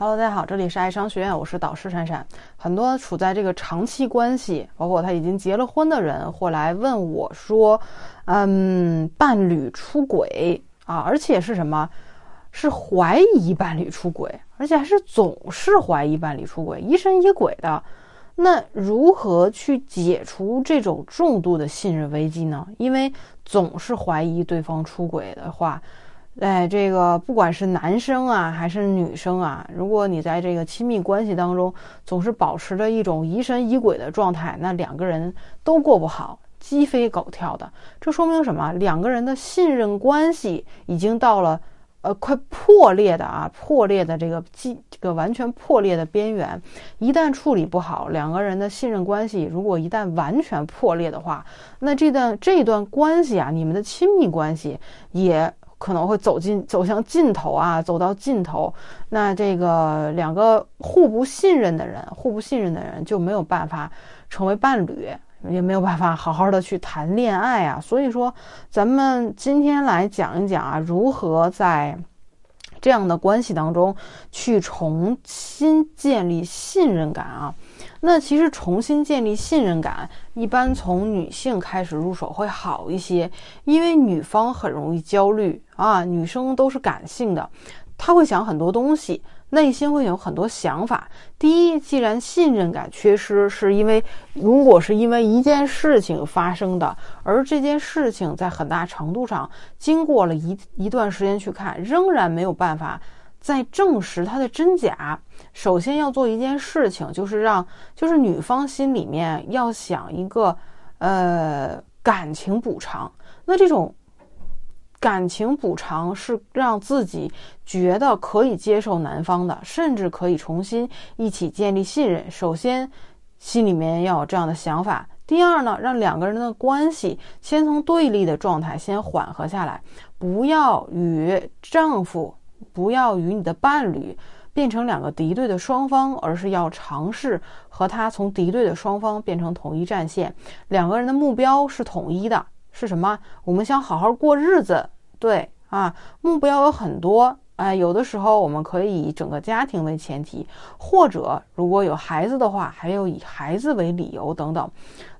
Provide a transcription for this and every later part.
Hello，大家好，这里是爱商学院，我是导师闪闪。很多处在这个长期关系，包括他已经结了婚的人，会来问我说：“嗯，伴侣出轨啊，而且是什么？是怀疑伴侣出轨，而且还是总是怀疑伴侣出轨，疑神疑鬼的。那如何去解除这种重度的信任危机呢？因为总是怀疑对方出轨的话。”哎，这个不管是男生啊还是女生啊，如果你在这个亲密关系当中总是保持着一种疑神疑鬼的状态，那两个人都过不好，鸡飞狗跳的。这说明什么？两个人的信任关系已经到了呃快破裂的啊破裂的这个基这个完全破裂的边缘。一旦处理不好，两个人的信任关系如果一旦完全破裂的话，那这段这段关系啊，你们的亲密关系也。可能会走进走向尽头啊，走到尽头，那这个两个互不信任的人，互不信任的人就没有办法成为伴侣，也没有办法好好的去谈恋爱啊。所以说，咱们今天来讲一讲啊，如何在这样的关系当中去重新建立信任感啊。那其实重新建立信任感，一般从女性开始入手会好一些，因为女方很容易焦虑啊，女生都是感性的，她会想很多东西，内心会有很多想法。第一，既然信任感缺失，是因为如果是因为一件事情发生的，而这件事情在很大程度上经过了一一段时间去看，仍然没有办法。在证实它的真假，首先要做一件事情，就是让就是女方心里面要想一个呃感情补偿。那这种感情补偿是让自己觉得可以接受男方的，甚至可以重新一起建立信任。首先心里面要有这样的想法。第二呢，让两个人的关系先从对立的状态先缓和下来，不要与丈夫。不要与你的伴侣变成两个敌对的双方，而是要尝试和他从敌对的双方变成统一战线。两个人的目标是统一的，是什么？我们想好好过日子。对啊，目标有很多。哎，有的时候我们可以以整个家庭为前提，或者如果有孩子的话，还有以孩子为理由等等。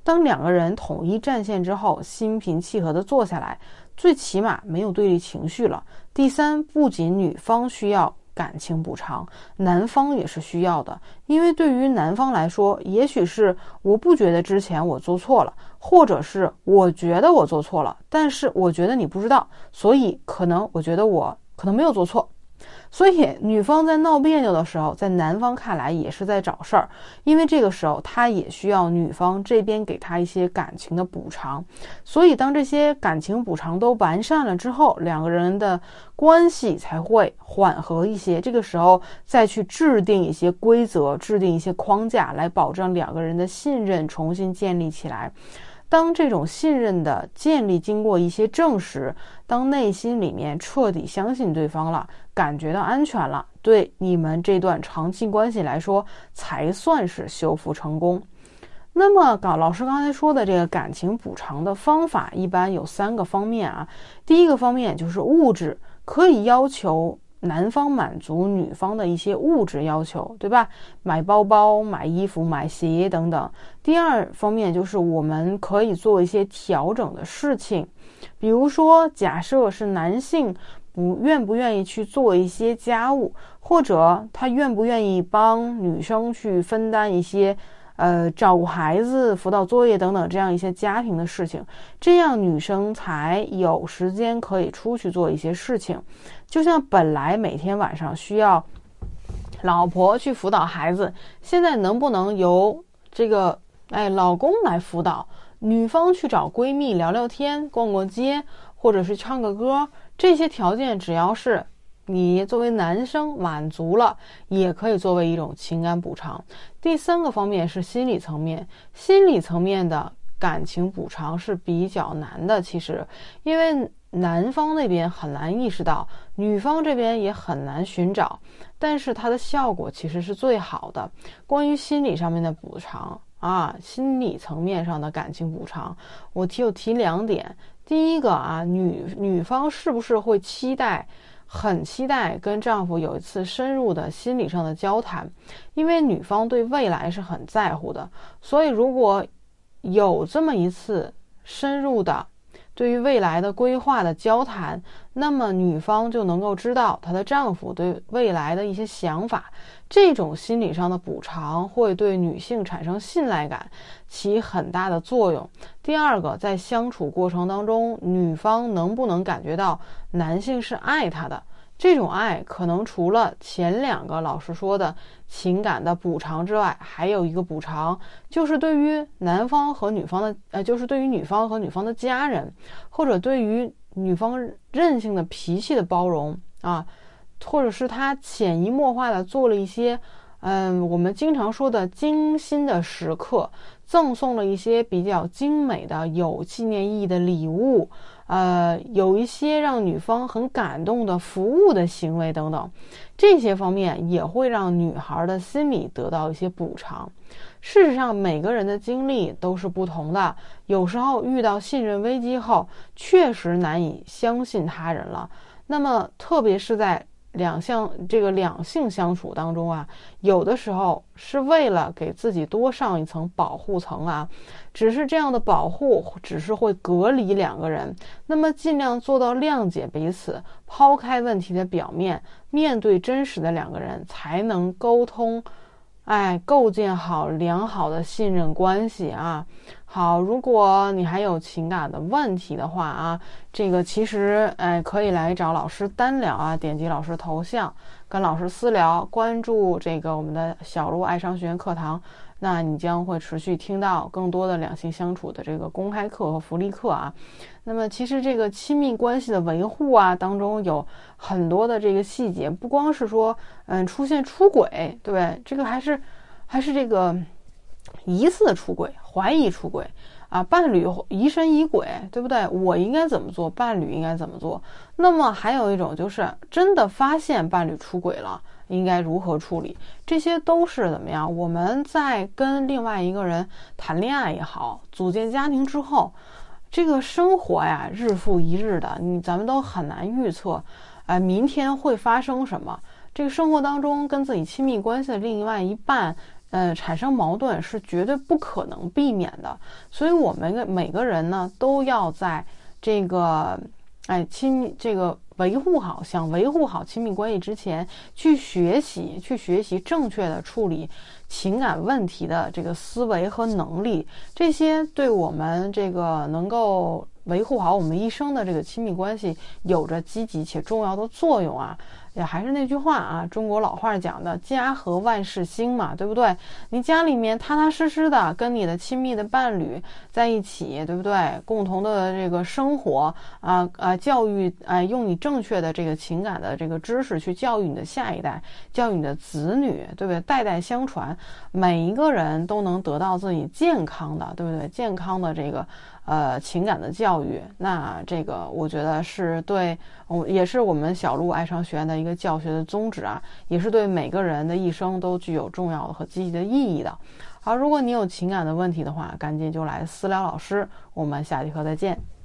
当两个人统一战线之后，心平气和地坐下来。最起码没有对立情绪了。第三，不仅女方需要感情补偿，男方也是需要的。因为对于男方来说，也许是我不觉得之前我做错了，或者是我觉得我做错了，但是我觉得你不知道，所以可能我觉得我可能没有做错。所以，女方在闹别扭的时候，在男方看来也是在找事儿，因为这个时候他也需要女方这边给他一些感情的补偿。所以，当这些感情补偿都完善了之后，两个人的关系才会缓和一些。这个时候再去制定一些规则，制定一些框架，来保证两个人的信任重新建立起来。当这种信任的建立经过一些证实，当内心里面彻底相信对方了，感觉到安全了，对你们这段长期关系来说，才算是修复成功。那么，搞老师刚才说的这个感情补偿的方法，一般有三个方面啊。第一个方面就是物质，可以要求。男方满足女方的一些物质要求，对吧？买包包、买衣服、买鞋等等。第二方面就是我们可以做一些调整的事情，比如说，假设是男性不愿不愿意去做一些家务，或者他愿不愿意帮女生去分担一些。呃，照顾孩子、辅导作业等等这样一些家庭的事情，这样女生才有时间可以出去做一些事情。就像本来每天晚上需要老婆去辅导孩子，现在能不能由这个哎老公来辅导？女方去找闺蜜聊聊天、逛逛街，或者是唱个歌，这些条件只要是。你作为男生满足了，也可以作为一种情感补偿。第三个方面是心理层面，心理层面的感情补偿是比较难的。其实，因为男方那边很难意识到，女方这边也很难寻找，但是它的效果其实是最好的。关于心理上面的补偿啊，心理层面上的感情补偿，我提有提两点。第一个啊，女女方是不是会期待？很期待跟丈夫有一次深入的心理上的交谈，因为女方对未来是很在乎的，所以如果有这么一次深入的。对于未来的规划的交谈，那么女方就能够知道她的丈夫对未来的一些想法，这种心理上的补偿会对女性产生信赖感，起很大的作用。第二个，在相处过程当中，女方能不能感觉到男性是爱她的？这种爱可能除了前两个老师说的情感的补偿之外，还有一个补偿，就是对于男方和女方的，呃，就是对于女方和女方的家人，或者对于女方任性的脾气的包容啊，或者是他潜移默化的做了一些，嗯，我们经常说的精心的时刻，赠送了一些比较精美的、有纪念意义的礼物。呃，有一些让女方很感动的服务的行为等等，这些方面也会让女孩的心理得到一些补偿。事实上，每个人的经历都是不同的，有时候遇到信任危机后，确实难以相信他人了。那么，特别是在。两相这个两性相处当中啊，有的时候是为了给自己多上一层保护层啊，只是这样的保护只是会隔离两个人，那么尽量做到谅解彼此，抛开问题的表面，面对真实的两个人，才能沟通。哎，构建好良好的信任关系啊！好，如果你还有情感的问题的话啊，这个其实哎可以来找老师单聊啊，点击老师头像跟老师私聊，关注这个我们的小鹿爱商学院课堂。那你将会持续听到更多的两性相处的这个公开课和福利课啊。那么其实这个亲密关系的维护啊当中有很多的这个细节，不光是说嗯出现出轨，对不对？这个还是还是这个疑似出轨、怀疑出轨啊，伴侣疑神疑鬼，对不对？我应该怎么做？伴侣应该怎么做？那么还有一种就是真的发现伴侣出轨了。应该如何处理？这些都是怎么样？我们在跟另外一个人谈恋爱也好，组建家庭之后，这个生活呀，日复一日的，你咱们都很难预测，哎，明天会发生什么？这个生活当中跟自己亲密关系的另外一半，呃，产生矛盾是绝对不可能避免的。所以，我们每个人呢，都要在这个，哎，亲这个。维护好，想维护好亲密关系之前，去学习，去学习正确的处理情感问题的这个思维和能力，这些对我们这个能够维护好我们一生的这个亲密关系，有着积极且重要的作用啊。也还是那句话啊，中国老话讲的“家和万事兴”嘛，对不对？你家里面踏踏实实的跟你的亲密的伴侣在一起，对不对？共同的这个生活啊啊，教育啊，用你正确的这个情感的这个知识去教育你的下一代，教育你的子女，对不对？代代相传，每一个人都能得到自己健康的，对不对？健康的这个。呃，情感的教育，那这个我觉得是对，我也是我们小鹿爱商学院的一个教学的宗旨啊，也是对每个人的一生都具有重要的和积极的意义的。好，如果你有情感的问题的话，赶紧就来私聊老师，我们下节课再见。